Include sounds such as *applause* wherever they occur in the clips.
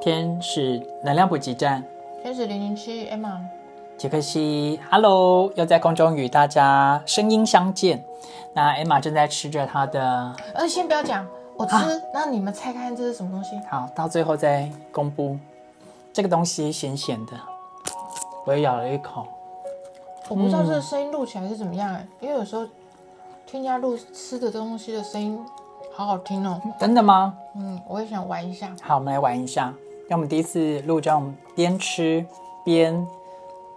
天使能量补给站，天使零零七 Emma，杰克西，Hello，又在空中与大家声音相见。那 Emma 正在吃着她的，呃，先不要讲，我吃，那你们猜看这是什么东西？好，到最后再公布。这个东西咸咸的，我也咬了一口。我不知道这个声音录起来是怎么样哎，因为有时候听人家录吃的东西的声音好好听哦。真的吗？嗯，我也想玩一下。好，我们来玩一下。让我们第一次录这种边吃边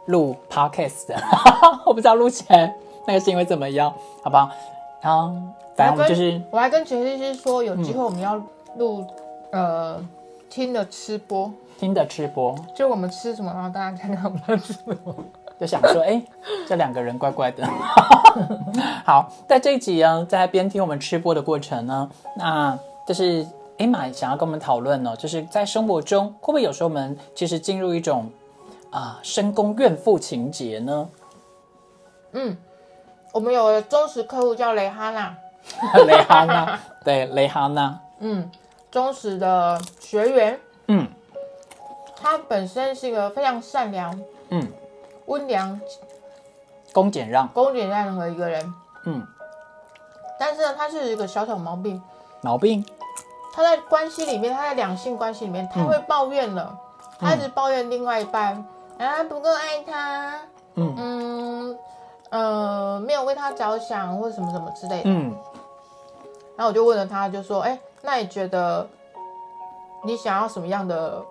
录 podcast 的，*laughs* 我不知道录起来那个声音会怎么样，好不好？然后反正我们就是，我还跟杰西说，有机会我们要录呃听的吃播，听的吃播，就我们吃什么，然后大家看看我们吃什么。*laughs* 就想说，哎，这两个人怪怪的。*laughs* 好，在这一集呢，在边听我们吃播的过程呢，那就是艾玛想要跟我们讨论呢，就是在生活中会不会有时候我们其实进入一种啊深宫怨妇情节呢？嗯，我们有忠实客户叫雷哈娜，*laughs* 雷哈娜，对，雷哈娜，嗯，忠实的学员，嗯，他本身是一个非常善良，嗯，温良恭俭让，恭俭让的一个人，嗯，但是呢，他是一个小小毛病，毛病，他在关系里面，他在两性关系里面，他会抱怨了，他一直抱怨另外一半，啊不够爱他，嗯。嗯呃没有为他着想或什么什么之类的，嗯。然后我就问了他，就说，哎，那你觉得你想要什么样的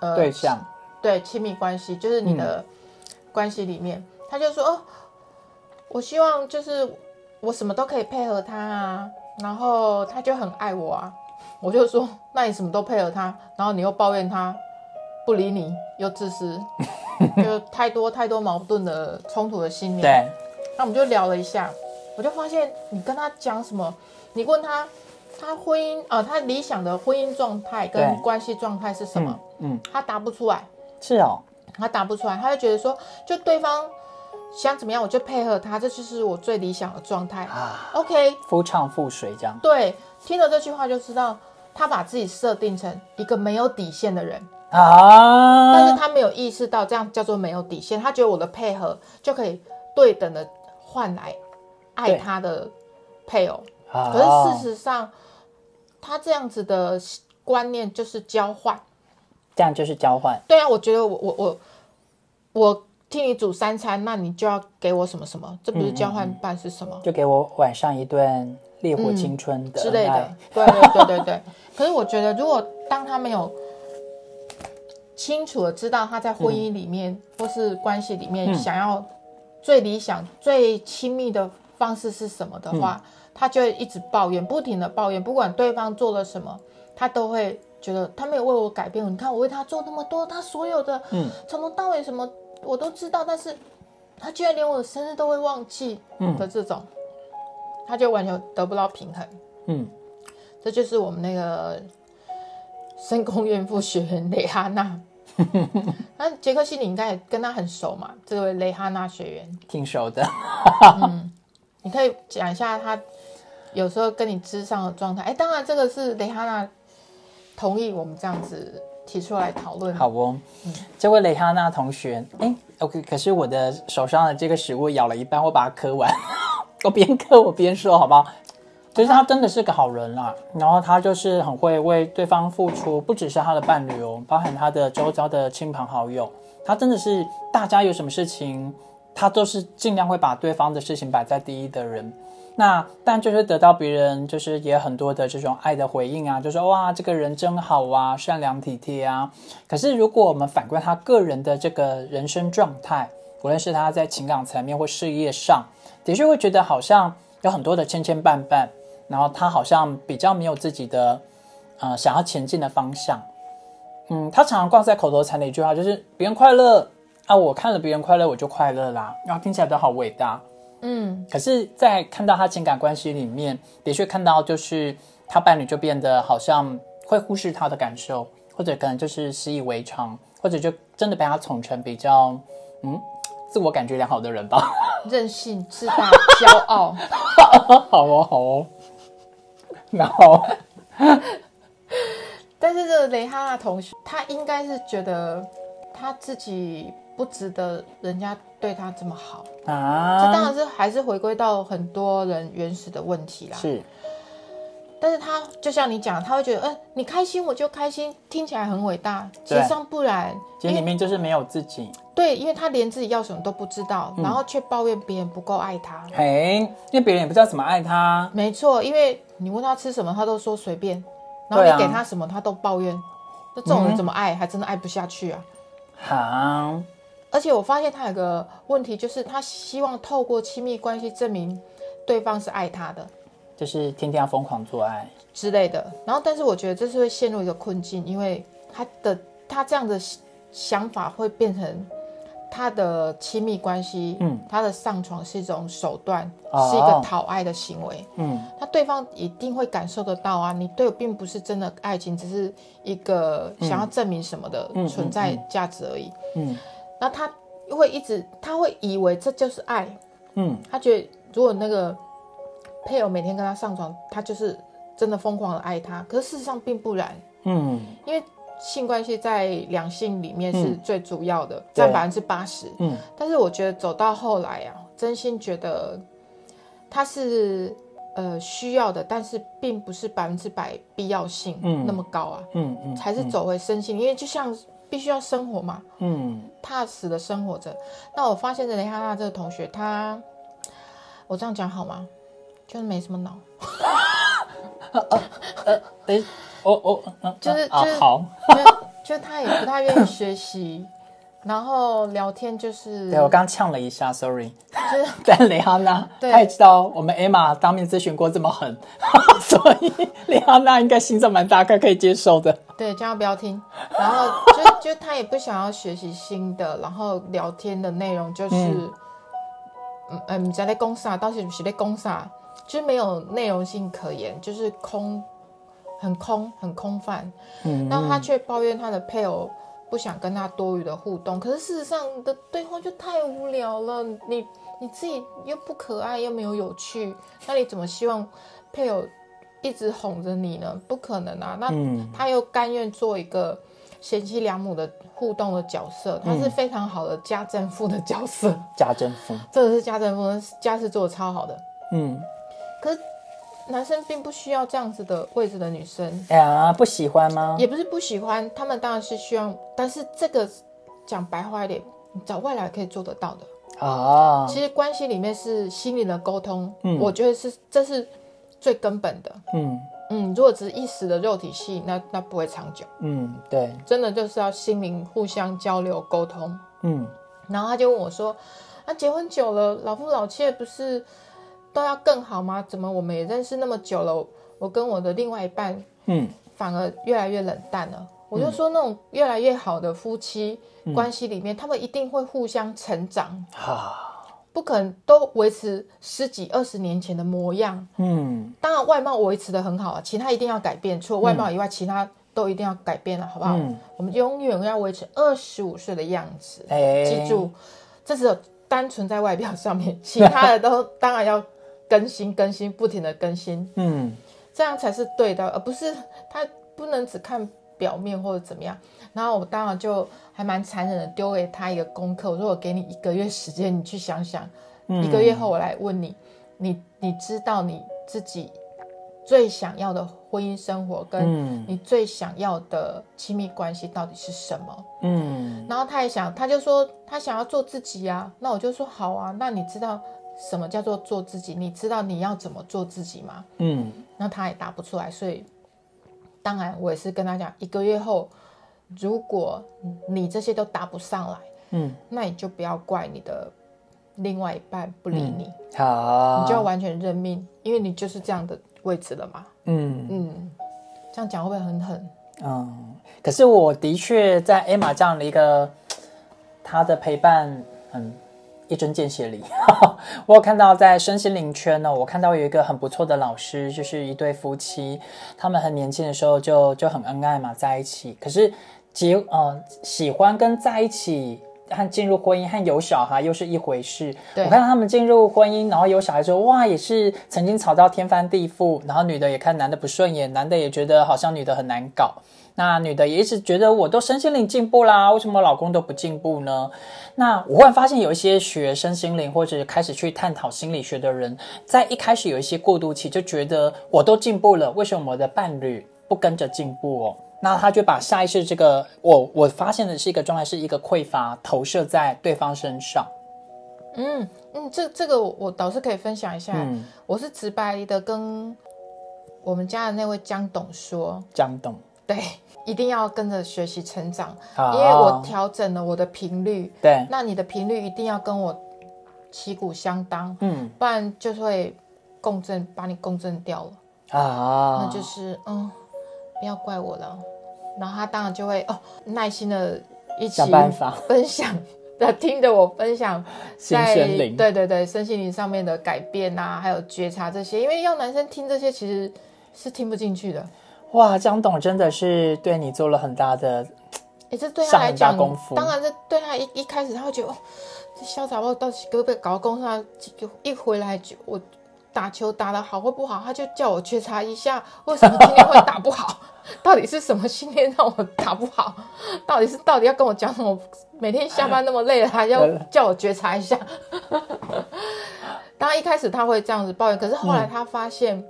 呃对象，对亲密关系，就是你的关系里面，他就说哦，我希望就是我什么都可以配合他啊，然后他就很爱我啊。我就说，那你什么都配合他，然后你又抱怨他不理你，又自私，就太多太多矛盾的冲突的心理。对，那我们就聊了一下，我就发现你跟他讲什么，你问他他婚姻呃他理想的婚姻状态跟关系状态是什么，嗯，他答不出来。是哦，他答不出来，他就觉得说，就对方想怎么样，我就配合他，这就是我最理想的状态。啊，OK，夫唱妇随这样，对，听了这句话就知道，他把自己设定成一个没有底线的人，啊，但是他没有意识到这样叫做没有底线，他觉得我的配合就可以对等的换来爱他的配偶，啊。可是事实上，他这样子的观念就是交换。这样就是交换，对啊，我觉得我我我我替你煮三餐，那你就要给我什么什么，这不是交换办是什么、就给我晚上一顿烈火青春的之类的？对对对对对。可是我觉得，如果当他没有清楚的知道他在婚姻里面、或是关系里面、嗯想要最理想、最亲密的方式是什么的话，嗯他就会一直抱怨，不停的抱怨，不管对方做了什么，他都会觉得他没有为我改变。你看我为他做那么多，他所有的嗯从头到尾什么我都知道，但是他居然连我的生日都会忘记嗯的这种，他就完全得不到平衡。嗯，这就是我们那个深宫怨妇学员蕾哈娜。*laughs* 那杰克西，你应该也跟他很熟嘛？这位蕾哈娜学员，挺熟的。嗯你可以讲一下他有时候跟你之上的状态。哎，当然这个是蕾哈娜同意我们这样子提出来讨论。好哦，这位蕾哈娜同学，哎，OK，可是我的手上的这个食物咬了一半，我把它磕完，*laughs* 我边嗑我边说，好不好？其实他真的是个好人啦，然后他就是很会为对方付出，不只是他的伴侣哦，包含他的周遭的亲朋好友，他真的是大家有什么事情，他都是尽量会把对方的事情摆在第一的人。那但就是得到别人就是也很多的这种爱的回应啊，就说哇这个人真好啊，善良体贴啊。可是如果我们反观他个人的这个人生状态，无论是他在情感层面或事业上，的确会觉得好像有很多的牵牵绊绊，然后他好像比较没有自己的呃想要前进的方向。嗯，他常常挂在口头禅的一句话就是别人快乐啊，我看了别人快乐我就快乐啦，然后听起来都好伟大。嗯，可是，在看到他情感关系里面，的确看到就是他伴侣就变得好像会忽视他的感受，或者可能就是习以为常，或者就真的被他宠成比较嗯自我感觉良好的人吧。*laughs* 任性、自大、骄傲。*laughs* 好哦，好哦。然后 *laughs* 但是这个雷哈娜同学，他应该是觉得他自己不值得人家对他这么好。啊，这当然是还是回归到很多人原始的问题啦。是但是他就像你讲，他会觉得，嗯、你开心我就开心，听起来很伟大，其对实上不然，其实里面就是没有自己。对，因为他连自己要什么都不知道，嗯然后却抱怨别人不够爱他。嘿，因为别人也不知道怎么爱他。没错，因为你问他吃什么，他都说随便，然后你给他什么，他都抱怨。那这种人怎么爱？还真的爱不下去啊！好，而且我发现他有个问题，就是他希望透过亲密关系证明对方是爱他的就是天天要疯狂做爱。之类的。然后，但是我觉得这是会陷入一个困境，因为他的他这样的想法会变成他的亲密关系，嗯，他的上床是一种手段，哦是一个讨爱的行为。嗯，那对方一定会感受得到啊，你对我并不是真的爱情，只是一个想要证明什么的嗯存在价值而已。嗯那他会一直，他会以为这就是爱，嗯，他觉得如果那个配偶每天跟他上床，他就是真的疯狂的爱他。可是事实上并不然，嗯因为性关系在两性里面是最主要的，对占百分之八十。嗯但是我觉得走到后来啊，真心觉得他是呃需要的，但是并不是百分之百必要性嗯那么高啊，嗯嗯，才是走回身心，因为就像必须要生活嘛，嗯踏实的生活着。那我发现雷哈娜这个同学，他我这样讲好吗？就是没什么脑，呃呃哎，哦哦，嗯就是就是好，就就他也不太愿意学习，然后聊天就是对我刚呛了一下，sorry。就是但雷哈娜，他也知道我们 Emma 当面咨询过这么狠，所以雷哈娜应该心脏蛮大，该可以接受的。对，叫他不要听。然后就就他也不想要学习新的，然后聊天的内容就是，嗯嗯，在在攻啥，到底是在攻啥，就是没有内容性可言，就是空，很空，很空泛。嗯，然后他却抱怨他的配偶不想跟他多余的互动，可是事实上的对话就太无聊了，你你自己又不可爱又没有有趣，那你怎么希望配偶一直哄着你呢？不可能啊！那嗯他又甘愿做一个贤妻良母的互动的角色，他是非常好的家政妇的角色，家政妇，真的是家政妇，家事做的超好的。嗯，可是男生并不需要这样子的位置的女生，哎呀，不喜欢吗？也不是不喜欢，他们当然是希望，但是这个讲白话一点，你找外来可以做得到的。啊，其实关系里面是心灵的沟通，嗯我觉得是这是最根本的。嗯嗯，如果只是一时的肉体戏，那那不会长久。嗯，对，真的就是要心灵互相交流沟通。嗯然后他就问我说：“啊，结婚久了，老夫老妻不是都要更好吗？怎么我们也认识那么久了，我跟我的另外一半嗯反而越来越冷淡了？”我就说，那种越来越好的夫妻嗯关系里面，他们一定会互相成长，啊，不可能都维持十几二十年前的模样。嗯当然，外貌维持的很好啊，其他一定要改变，除了外貌以外，其他都一定要改变了，好不好？嗯我们永远要维持二十五岁的样子。哎，记住，这只有单纯在外表上面，其他的都当然要更新、更新，不停的更新，嗯这样才是对的，而不是他不能只看表面或者怎么样。然后我当然就还蛮残忍的丢给他一个功课，我说我给你一个月时间，你去想想，嗯一个月后我来问你，你你知道你自己最想要的婚姻生活跟嗯你最想要的亲密关系到底是什么？嗯然后他也想，他就说他想要做自己啊。那我就说好啊，那你知道什么叫做做自己？你知道你要怎么做自己吗？嗯那他也答不出来，所以当然我也是跟他讲，一个月后，如果你这些都答不上来，嗯，那你就不要怪你的另外一半不理你，好，你就要完全认命，因为你就是这样的位置了嘛。嗯嗯，这样讲会不会很狠？嗯，可是我的确在 Emma 这样的一个他的陪伴，嗯，一针见血里，*laughs* 我有看到在身心灵圈呢，我看到有一个很不错的老师，就是一对夫妻，他们很年轻的时候就就很恩爱嘛，在一起，可是结呃喜欢跟在一起。和进入婚姻和有小孩又是一回事。我看到他们进入婚姻，然后有小孩之后，哇，也是曾经吵到天翻地覆，然后女的也看男的不顺眼，男的也觉得好像女的很难搞。那女的也一直觉得我都身心灵进步啦，为什么老公都不进步呢？那我忽然发现有一些学身心灵或者开始去探讨心理学的人，在一开始有一些过渡期，就觉得我都进步了，为什么我的伴侣不跟着进步哦？那他就把下意识这个我我发现的是一个状态，是一个匮乏投射在对方身上。嗯嗯，这这个我我倒是可以分享一下，嗯，我是直白的跟我们家的那位江董说，江董。对，一定要跟着学习成长，啊因为我调整了我的频率，对，那你的频率一定要跟我旗鼓相当，嗯。不然就会共振把你共振掉了，啊，那就是嗯，不要怪我了。然后他当然就会哦，耐心的一起想办法分享的，听着我分享新在对对对身心灵上面的改变啊，还有觉察这些，因为要男生听这些其实是听不进去的。哇，江董真的是对你做了很大的哎，这对他来讲功夫，当然这对他一一开始他会觉得，哦，这潇洒包到底会不会搞公上？就一回来就我打球打得好或不好，他就叫我觉察一下，为什么今天会打不好？*laughs* 到底是什么训练让我打不好？到底是到底要跟我讲什么？每天下班那么累了，还要叫我觉察一下？当然一开始他会这样子抱怨，可是后来他发现、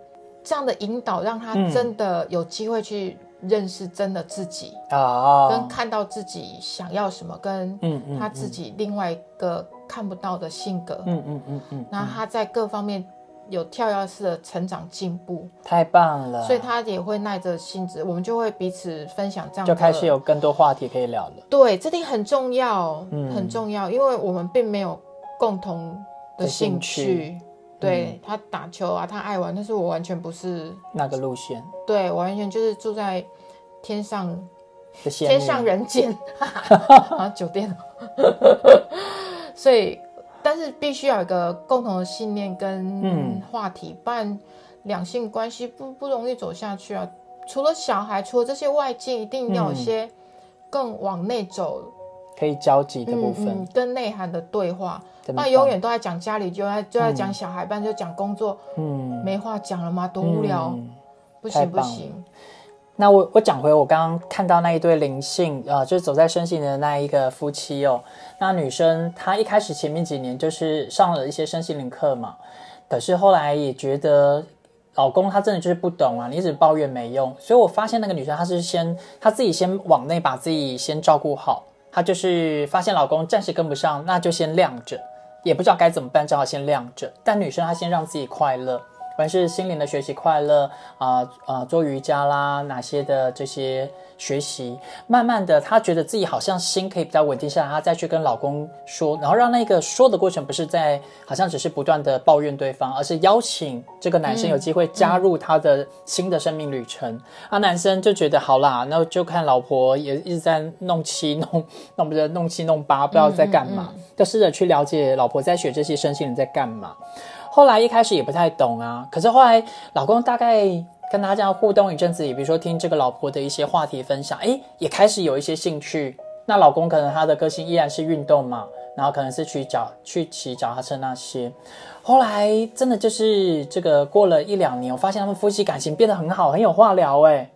这样的引导让他真的有机会去认识真的自己。啊，跟看到自己想要什么，跟嗯嗯他自己另外一个看不到的性格，嗯嗯嗯嗯，那他在各方面有跳跃式的成长进步，太棒了，所以他也会耐着性子，我们就会彼此分享这样就开始有更多话题可以聊了。对，这点很重要，嗯。很重要，因为我们并没有共同的的兴兴趣。趣。对他打球啊，他爱玩，但是我完全不是，那个路线。对我完全就是住在天上天上人间，*laughs* *laughs* 啊，酒店。哦。*laughs* 所以，但是必须要有一个共同的信念跟嗯。话题，不然两性关系不不容易走下去啊。除了小孩，除了这些外界，一定要有嗯。些更往内走，可以交集的部分。嗯嗯，，跟内涵的对话。真棒不然永远都在讲家里，就在就在讲小孩，不然就讲工作，嗯。没话讲了吗？多无聊，嗯。不行不行。那我我讲回我刚刚看到那一对灵性，呃，就是走在身心灵的那一个夫妻哦。那女生她一开始前面几年就是上了一些身心灵课嘛，可是后来也觉得老公他真的就是不懂啊，你一直抱怨没用。所以我发现那个女生她是先她自己先往内把自己先照顾好，她就是发现老公暂时跟不上，那就先晾着，也不知道该怎么办，只好先晾着。但女生她先让自己快乐。不管是心灵的学习快乐啊啊、呃做瑜伽啦，哪些的这些学习，慢慢的，她觉得自己好像心可以比较稳定下来，她再去跟老公说，然后让那个说的过程不是在好像只是不断的抱怨对方，而是邀请这个男生有机会加入他的新的生命旅程。啊，男生就觉得好啦，那就看老婆也一直在弄七弄 *laughs* 弄不是弄七弄八，不知道在干嘛，就试着去了解老婆在学这些身心灵在干嘛。后来一开始也不太懂啊，可是后来老公大概跟他这样互动一阵子，也比如说听这个老婆的一些话题分享，哎，也开始有一些兴趣。那老公可能他的个性依然是运动嘛，然后可能是去脚去骑脚踏车那些。后来真的就是这个过了一两年，我发现他们夫妻感情变得很好，很有话聊哎。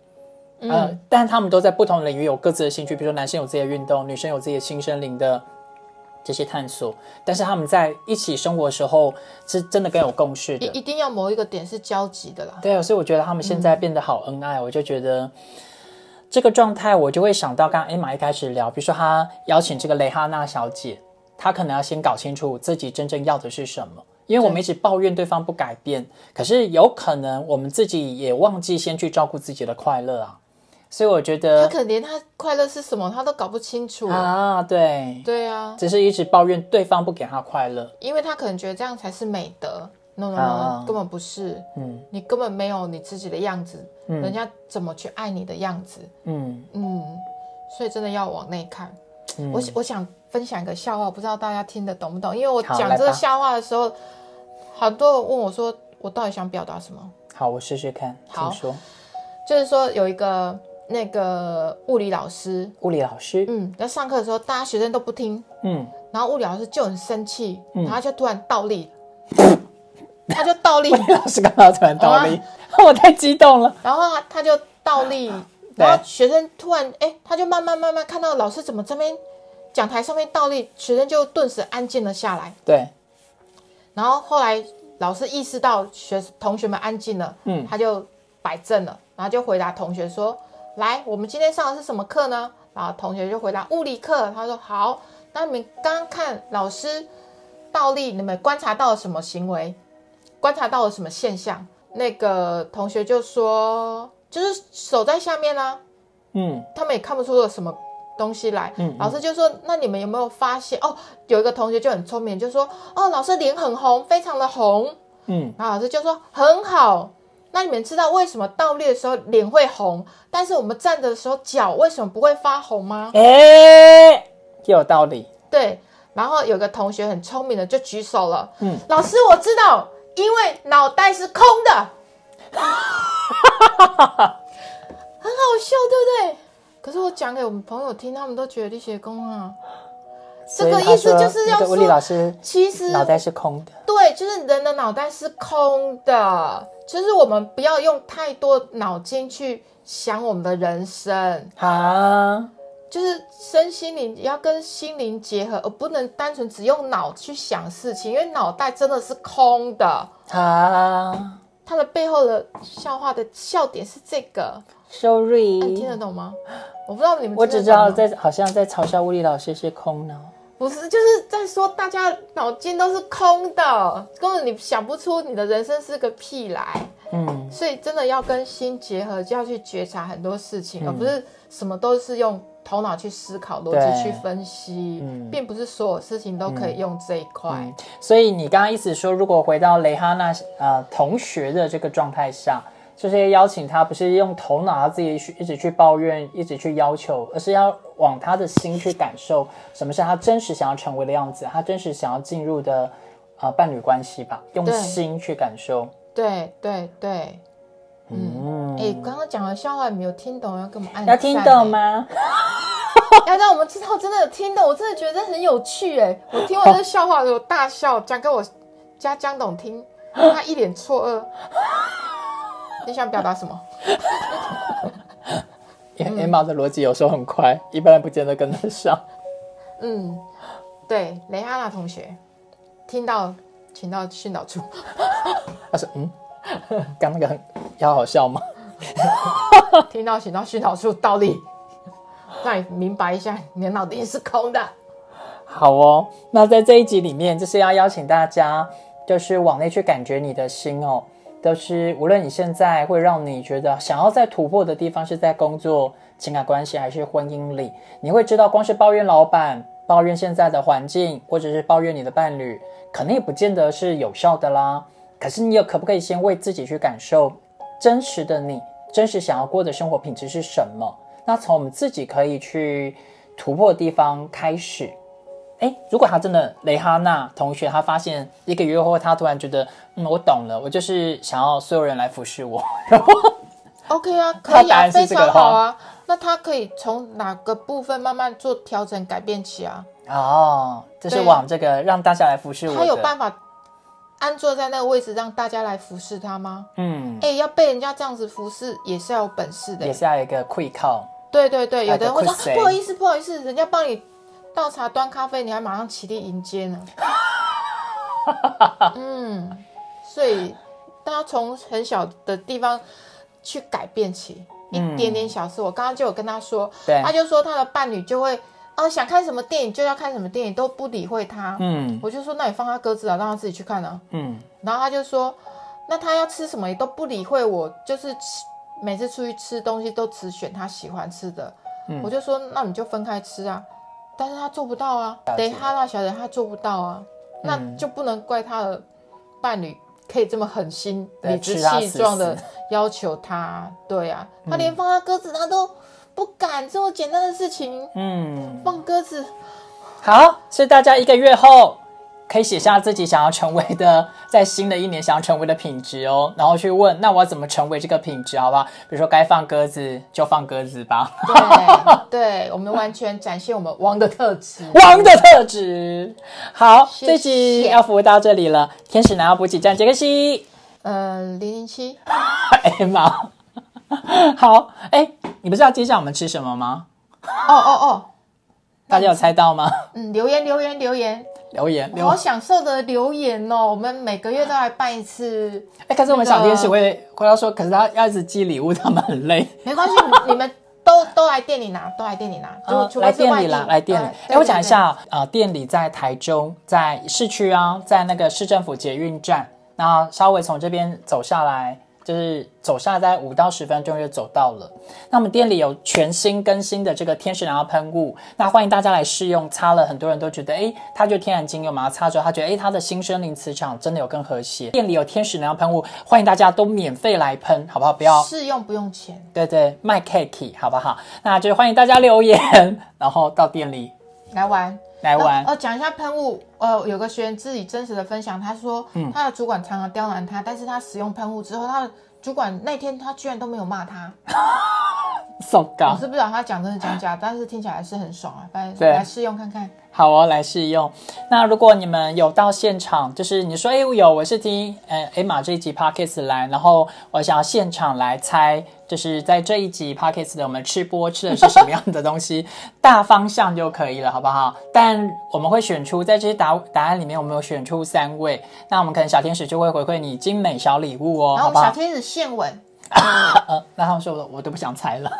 呃，但他们都在不同的领域有各自的兴趣，比如说男生有自己的运动，女生有自己的新生灵的这些探索。但是他们在一起生活的时候，是真的更有共识的。一一定要某一个点是交集的啦。对啊，所以我觉得他们现在变得好恩爱，我就觉得这个状态，我就会想到刚刚艾玛一开始聊，比如说他邀请这个蕾哈娜小姐，她可能要先搞清楚自己真正要的是什么。因为我们一直抱怨对方不改变，可是有可能我们自己也忘记先去照顾自己的快乐啊。所以我觉得他可能连他快乐是什么他都搞不清楚。啊，对，对啊，只是一直抱怨对方不给他快乐。因为他可能觉得这样才是美德。No no 根本不是。嗯你根本没有你自己的样子，人家怎么去爱你的样子？嗯嗯，所以真的要往内看。我我想分享一个笑话，不知道大家听得懂不懂？因为我讲这个笑话的时候，很多人问我说，我到底想表达什么？好，我试试看，好说。就是说有一个那个物理老师，物理老师，嗯，在上课的时候，大家学生都不听，嗯，然后物理老师就很生气，然后就突然倒立，他就倒立，物理老师刚刚突然倒立，我太激动了。然后他他就倒立，然后学生突然哎，他就慢慢慢慢看到老师怎么这边讲台上面倒立，学生就顿时安静了下来。对，然后后来老师意识到学同学们安静了，嗯。他就摆正了，然后就回答同学说：“来，我们今天上的是什么课呢？”然后同学就回答物理课。他说：“好，那你们刚刚看老师倒立，你们观察到了什么行为？观察到了什么现象？”那个同学就说：“就是手在下面啊。”嗯他们也看不出了什么东西来。嗯老师就说：“那你们有没有发现？哦，有一个同学就很聪明，就说：哦，老师脸很红，非常的红。嗯，然后老师就说：很好。那你们知道为什么倒立的时候脸会红，但是我们站着的时候脚为什么不会发红吗？哎，又有道理。对。然后有个同学很聪明的就举手了，嗯，老师我知道，因为脑袋是空的。*laughs* 很好笑，对不对？可是我讲给我们朋友听，他们都觉得力学功啊，这个意思就是要说老师其实脑袋是空的。对，就是人的脑袋是空的，就是我们不要用太多脑筋去想我们的人生，啊，就是身心灵要跟心灵结合，而不能单纯只用脑去想事情，因为脑袋真的是空的。啊它的背后的笑话的笑点是这个，，sorry，你听得懂吗？我不知道你们我只知道在好像在嘲笑物理老师是空脑。不是，就是在说大家脑筋都是空的，根本你想不出你的人生是个屁来。嗯，所以真的要跟心结合，就要去觉察很多事情，嗯。而不是什么都是用头脑去思考、逻对。辑去分析，嗯。并不是所有事情都可以用这一块。所以你刚刚意思说，如果回到雷哈娜呃同学的这个状态下，就是邀请他，不是用头脑他自己去一直去抱怨，一直去要求，而是要往他的心去感受，什么是他真实想要成为的样子，他真实想要进入的呃伴侣关系吧，用心去感受。对对对，嗯，哎、刚刚讲的笑话你没有听懂，要跟我们按要听懂？吗？*laughs* 要让我们知道真的有听懂，我真的觉得很有趣哎！我听完这个 *laughs* 笑话，我大笑，讲给我家江董听，他一脸错愕。你想表达什么？*laughs* 因为 Emma 的逻辑有时候很快，一般人不见得跟得上。嗯，对，雷哈娜同学听到，请到训导处。*laughs* 他说：“嗯，刚那个很要好笑吗？*laughs* 听到请到训导处倒立，让你明白一下，你的脑袋是空的。好哦，那在这一集里面，就是要邀请大家，就是往内去感觉你的心哦。都是无论你现在会让你觉得想要再突破的地方，是在工作、情感关系还是婚姻里，你会知道，光是抱怨老板、抱怨现在的环境，或者是抱怨你的伴侣，可能也不见得是有效的啦。可是你有可不可以先为自己去感受真实的你，真实想要过的生活品质是什么？那从我们自己可以去突破的地方开始。哎，如果他真的雷哈娜同学，他发现一个月后，他突然觉得，嗯，我懂了，我就是想要所有人来服侍我，然 *laughs* 后 OK 啊，*laughs* 可以啊，非常好啊。那他可以从哪个部分慢慢做调整改变起啊？哦，就是往这个让大家来服侍我，他有办法安坐在那个位置让大家来服侍他吗？嗯，哎、要被人家这样子服侍也是要有本事的也。是要有一个会靠，对对对，有的人会说不好意思，不好意思，人家帮你倒茶端咖啡，你还马上起立迎接呢。*laughs* 嗯，所以大家从很小的地方去改变起，一点点小事。我刚刚就有跟他说，对他就说他的伴侣就会啊想看什么电影就要看什么电影，都不理会他。嗯我就说那你放他鸽子啊，让他自己去看啊。嗯然后他就说，那他要吃什么也都不理会我，就是吃每次出去吃东西都只选他喜欢吃的。嗯我就说，那你就分开吃啊。但是他做不到啊，了解。得哈娜小姐她做不到啊，那嗯。就不能怪他的伴侣可以这么狠心、理直气壮的要求他。对啊，他连放他鸽子他都不敢，这么简单的事情。嗯，放鸽子，好，所以大家一个月后可以写下自己想要成为的，在新的一年想要成为的品质哦，然后去问，那我要怎么成为这个品质，好不好？比如说该放鸽子就放鸽子吧，对，*laughs* 对我们完全展现我们王的特质。王的特质。好，谢这集要服务到这里了。天使男要补给站，杰克西，呃，零零七，*laughs* 哎妈，*laughs* 好，哎，你不是要介绍我们吃什么吗？哦哦哦，大家有猜到吗？嗯，留言留言留言，留言留好享受的留言哦！我们每个月都来办一次，哎，可是我们小天使那个会会要说，可是他要一直寄礼物，他们很累。没关系，你们都 *laughs* 都来店里拿，都来店里拿，就来店里非是外地啦，来店里。对哎，我讲一，对下，呃，店里在台中，在市区啊，在那个市政府捷运站，那稍微从这边走下来，就是走下来在五到十分钟就走到了。那我们店里有全新更新的这个天使蓝药喷雾，那欢迎大家来试用。擦了很多人都觉得，哎，它就天然精油嘛，擦之后他觉得，哎，它的新生灵磁场真的有更和谐。店里有天使蓝药喷雾，欢迎大家都免费来喷，好不好？不要试用不用钱，对对，卖 cake 好不好？那就欢迎大家留言，然后到店里来玩。来玩。呃，讲一下喷雾。呃，有个学员自己真实的分享，他说，嗯他的主管常常刁难他，但是他使用喷雾之后，他的主管那天他居然都没有骂他。*laughs* *laughs* so 我，是不知道他讲真的讲假，但是听起来是很爽啊。反 *laughs* 正对来试用看看。好哦，来试用。那如果你们有到现场，就是你说，哎，我有，我是听呃 Emma 这一集 podcast 来，然后我想要现场来猜，就是在这一集 podcast 的我们吃播吃的是什么样的东西，大方向就可以了，好不好？但我们会选出在这些答答案里面，我们有选出三位，那我们可能小天使就会回馈你精美小礼物哦，然后？小天使献吻，呃，*laughs* 那他们说我我都不想猜了。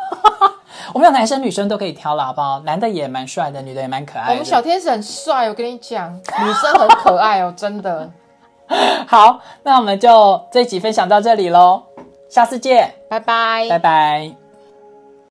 *laughs* 我们有男生女生都可以挑了，好不好？男的也蛮帅的，女的也蛮可爱的。我们小天使很帅，我跟你讲，女生很可爱哦，真的。*laughs* 好，那我们就这一集分享到这里喽，下次见，拜拜。拜拜。